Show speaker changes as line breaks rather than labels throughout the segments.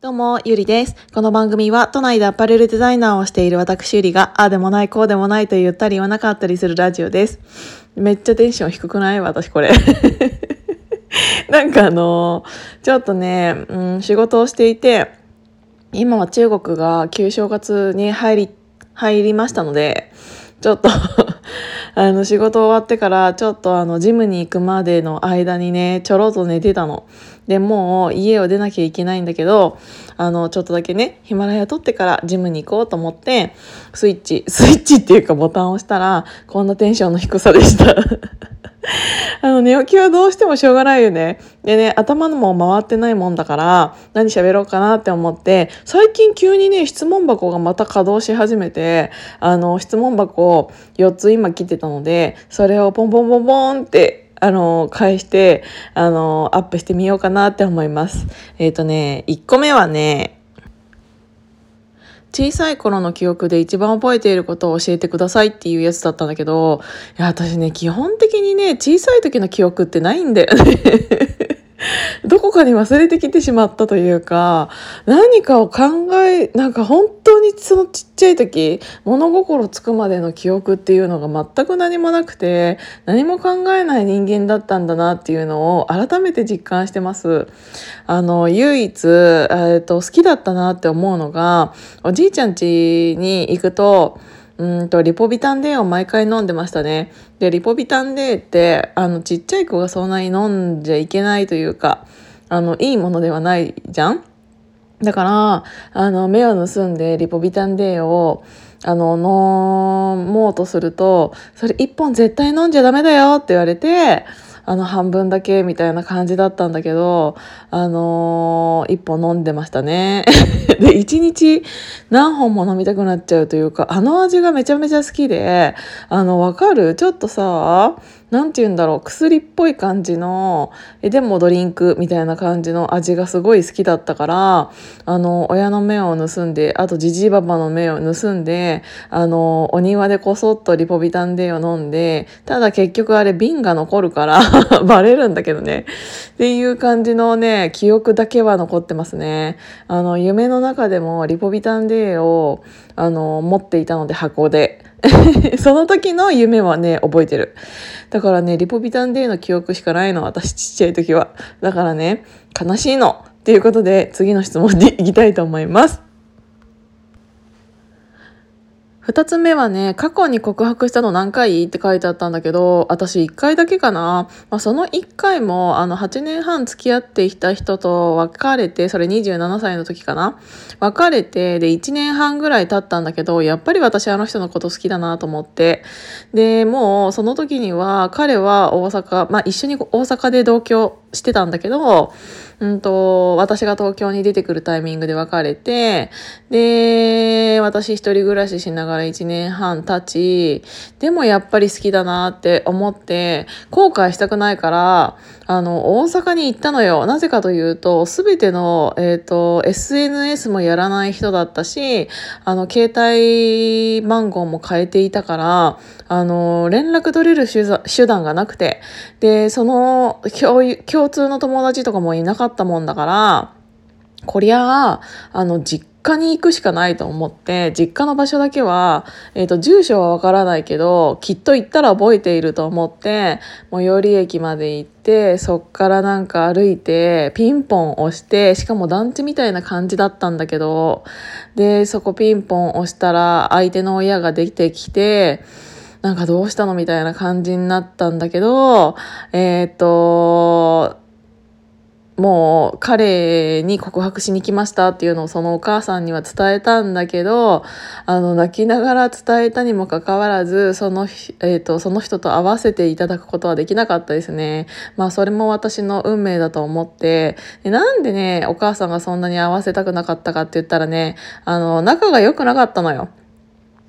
どうも、ゆりです。この番組は都内でアパレルデザイナーをしている私ゆりが、ああでもない、こうでもないと言ったり言わなかったりするラジオです。めっちゃテンション低くない？私これ。なんかあのちょっとね、うん、仕事をしていて、今は中国が旧正月に入り、入りましたので、ちょっとあの仕事終わってからちょっとあのジムに行くまでの間にねちょろっと寝てたの。でもう家を出なきゃいけないんだけどあのちょっとだけねヒマラヤ撮ってからジムに行こうと思ってスイッチスイッチっていうかボタンを押したらこんなテンションの低さでした。あの寝起きはどうしてもしょうがないよね。でね、頭のも回ってないもんだから、何喋ろうかなって思って、最近急にね、質問箱がまた稼働し始めて、あの、質問箱4つ今切ってたので、それをポンポンポンポンって、あの、返して、あの、アップしてみようかなって思います。えっ、とね、1個目はね、小さい頃の記憶で一番覚えていることを教えてくださいっていうやつだったんだけど、いや、私ね、基本的にね、小さい時の記憶ってないんだよね。かに忘れてきてしまったというか、何かを考え、なんか本当にそのちっちゃい時、物心つくまでの記憶っていうのが全く何もなくて、何も考えない人間だったんだなっていうのを改めて実感してます。あの、唯一、えっと、好きだったなって思うのが、おじいちゃん家に行くと、うんと、リポビタン D を毎回飲んでましたね。で、リポビタン D って、あの、ちっちゃい子がそんなに飲んじゃいけないというか、あの、いいものではないじゃん？だから、あの、目を盗んでリポビタン D を、あの、飲もうとすると、それ一本絶対飲んじゃダメだよって言われて、あの、半分だけみたいな感じだったんだけど、あのー一本飲んでましたね。で、一日何本も飲みたくなっちゃうというか、あの味がめちゃめちゃ好きで、あの、わかる？ちょっとさ、なんて言うんだろう、薬っぽい感じの、え、でもドリンクみたいな感じの味がすごい好きだったから、あの、親の目を盗んで、あとジジイババの目を盗んで、あの、お庭でこそっとリポビタン D を飲んで、ただ結局あれ瓶が残るから、バレるんだけどね。っていう感じのね、記憶だけは残ってますね。あの、夢の中でもリポビタン D を、あの、持っていたので箱で。その時の夢はね、覚えてる。だからね、リポビタン D の記憶しかないの、私ちっちゃい時は。だからね、悲しいの。っていうことで、次の質問に行きたいと思います。二つ目はね、過去に告白したの何回って書いてあったんだけど、私一回だけかな。まあ、その一回も、あの、8年半付き合っていた人と別れて、それ27歳の時かな。別れて、で、1年半ぐらい経ったんだけど、やっぱり私あの人のこと好きだなと思って。で、もう、その時には、彼は大阪、まあ、一緒に大阪で同居してたんだけど、うんと、私が東京に出てくるタイミングで別れて、で、私一人暮らししながら1年半経ち、でもやっぱり好きだなって思って、後悔したくないから、あの、大阪に行ったのよ。なぜかというと、すべての、えっ、と、SNS もやらない人だったし、あの、携帯番号も変えていたから、あの、連絡取れる手段がなくて、で、その、共有共通の友達とかもいなかったもんだから、こりゃあ、あの、実家に行くしかないと思って、実家の場所だけは、えっ、と、住所はわからないけど、きっと行ったら覚えていると思って、最寄り駅まで行って、そっからなんか歩いて、ピンポン押して、しかも団地みたいな感じだったんだけど、で、そこピンポン押したら、相手の親が出てきて、なんかどうしたのみたいな感じになったんだけど、えっ、と、もう彼に告白しに来ましたっていうのをそのお母さんには伝えたんだけど、あの泣きながら伝えたにもかかわらず、そのひ、えーと、その人と会わせていただくことはできなかったですね。まあそれも私の運命だと思って、でなんでね、お母さんがそんなに会わせたくなかったかって言ったらね、あの、仲が良くなかったのよ。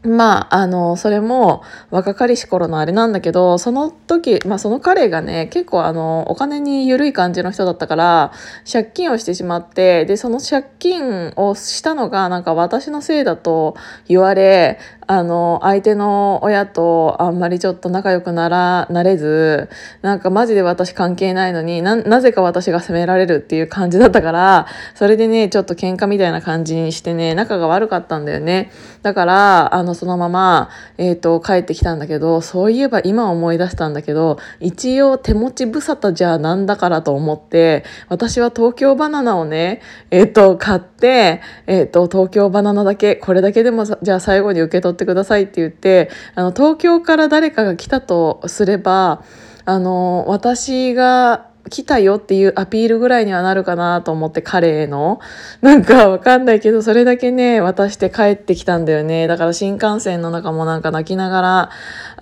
まあ、あの、それも若かりし頃のあれなんだけど、その時、まあその彼がね、結構あの、お金に緩い感じの人だったから、借金をしてしまって、で、その借金をしたのがなんか私のせいだと言われ、あの相手の親とあんまりちょっと仲良くならなれずなんかマジで私関係ないのにななぜか私が責められるっていう感じだったからそれでねちょっと喧嘩みたいな感じにしてね仲が悪かったんだよね。だからあのそのまま、えーと、帰ってきたんだけどそういえば今思い出したんだけど一応手持ち無沙汰じゃなんだからと思って私は東京バナナをねえっ、ー、と買って、えっ、ー、と東京バナナだけこれだけでもじゃあ最後に受け取ってくださいって言ってあの東京から誰かが来たとすればあの私が来たよっていうアピールぐらいにはなるかなと思って彼への。なんかわかんないけどそれだけね渡して帰ってきたんだよね。だから新幹線の中もなんか泣きながら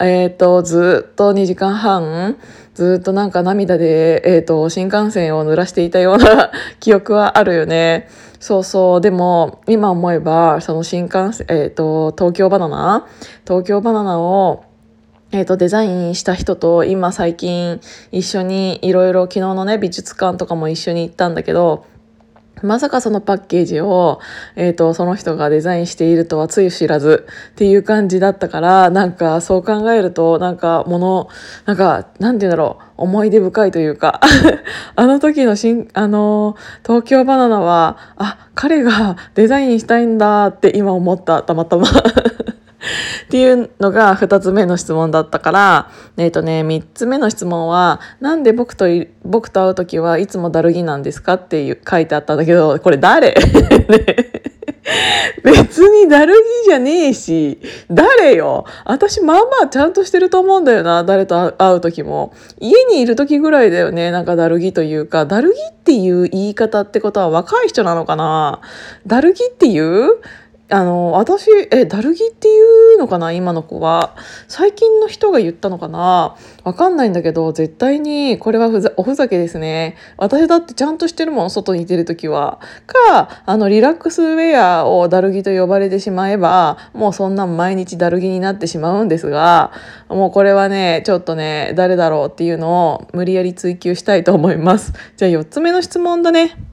えっ、とずっと2時間半ずっとなんか涙で、えっ、と新幹線を濡らしていたような 記憶はあるよね。そうそう。でも今思えばその新幹線えっ、ー、と東京バナナ東京バナナをえっ、ー、と、デザインした人と今最近一緒にいろいろ昨日のね、美術館とかも一緒に行ったんだけど、まさかそのパッケージを、えっ、ー、と、その人がデザインしているとはつゆ知らずっていう感じだったから、なんかそう考えると、なんかもの、なんか、なんて言うんだろう、思い出深いというか あの時の新、あの、東京バナナは、あ、彼がデザインしたいんだって今思った、たまたま。っていうのが2つ目の質問だったから、えっ、ー、とね、3つ目の質問は、なんで僕と、僕と会う時はいつもだるぎなんですかっていう書いてあったんだけど、これ誰？別にだるぎじゃねえし、誰よ？私まあまあちゃんとしてると思うんだよな、誰と会う時も。家にいる時ぐらいだよね、なんかだるぎというか、だるぎっていう言い方ってことは若い人なのかな？だるぎっていう？あの私えだるぎっていうのかな今の子は。最近の人が言ったのかな。わかんないんだけど絶対にこれはふざおふざけですね。私だってちゃんとしてるもん外に出る時は。かあのリラックスウェアをだるぎと呼ばれてしまえばもうそんな毎日だるぎになってしまうんですがもうこれはねちょっとね誰だろうっていうのを無理やり追求したいと思います。じゃあ4つ目の質問だね。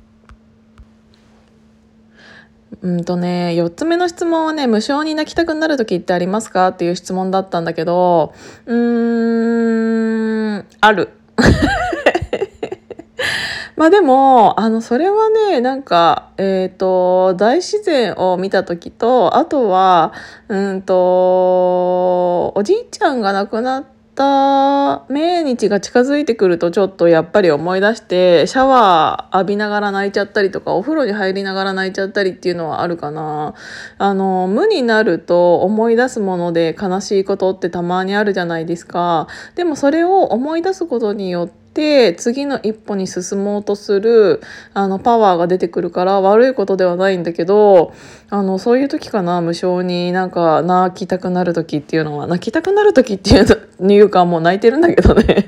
うんとね、4つ目の質問はね、無償に泣きたくなる時ってありますかっていう質問だったんだけど、うーん、ある。まあでも、あの、それはね、なんか、えっ、ー、と、大自然を見た時と、あとは、うんと、おじいちゃんが亡くなって、た命日が近づいてくるとちょっとやっぱり思い出してシャワー浴びながら泣いちゃったりとかお風呂に入りながら泣いちゃったりっていうのはあるかな。あの無になると思い出すもので悲しいことってたまにあるじゃないですか。でもそれを思い出すことによってて次の一歩に進もうとするあのパワーが出てくるから悪いことではないんだけどあのそういう時かな無性になんか泣きたくなる時っていうのは。泣きたくなる時っていうかもう泣いてるんだけどね。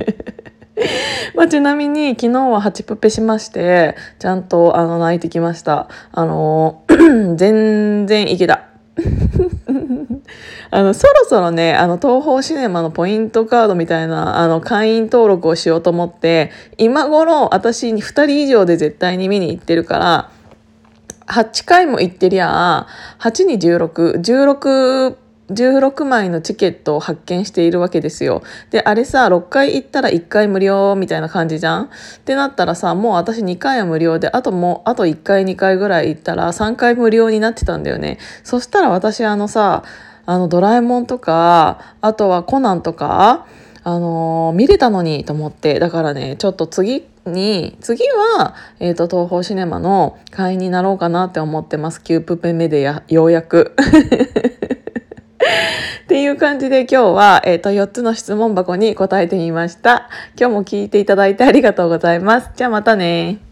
まあ、ちなみに昨日はハチプペしましてちゃんとあの泣いてきました。あの 全然いけた。あの、そろそろね、あの、東宝シネマのポイントカードみたいな、あの、会員登録をしようと思って、今頃、私に2人以上で絶対に見に行ってるから、8回も行ってりゃ、8に16、16 16枚のチケットを発見しているわけですよ。で、あれさ、6回行ったら1回無料みたいな感じじゃん？ってなったらさ、もう私2回は無料で、あともう、あと1回2回ぐらい行ったら3回無料になってたんだよね。そしたら私あのさ、あのドラえもんとか、あとはコナンとか、あのー、見れたのにと思って、だからね、ちょっと次に、次は、えっ、ー、と、東宝シネマの会員になろうかなって思ってます。キュープペメでや、ようやく。っていう感じで今日は、えっ、ー、と、4つの質問箱に答えてみました。今日も聞いていただいてありがとうございます。じゃあまたね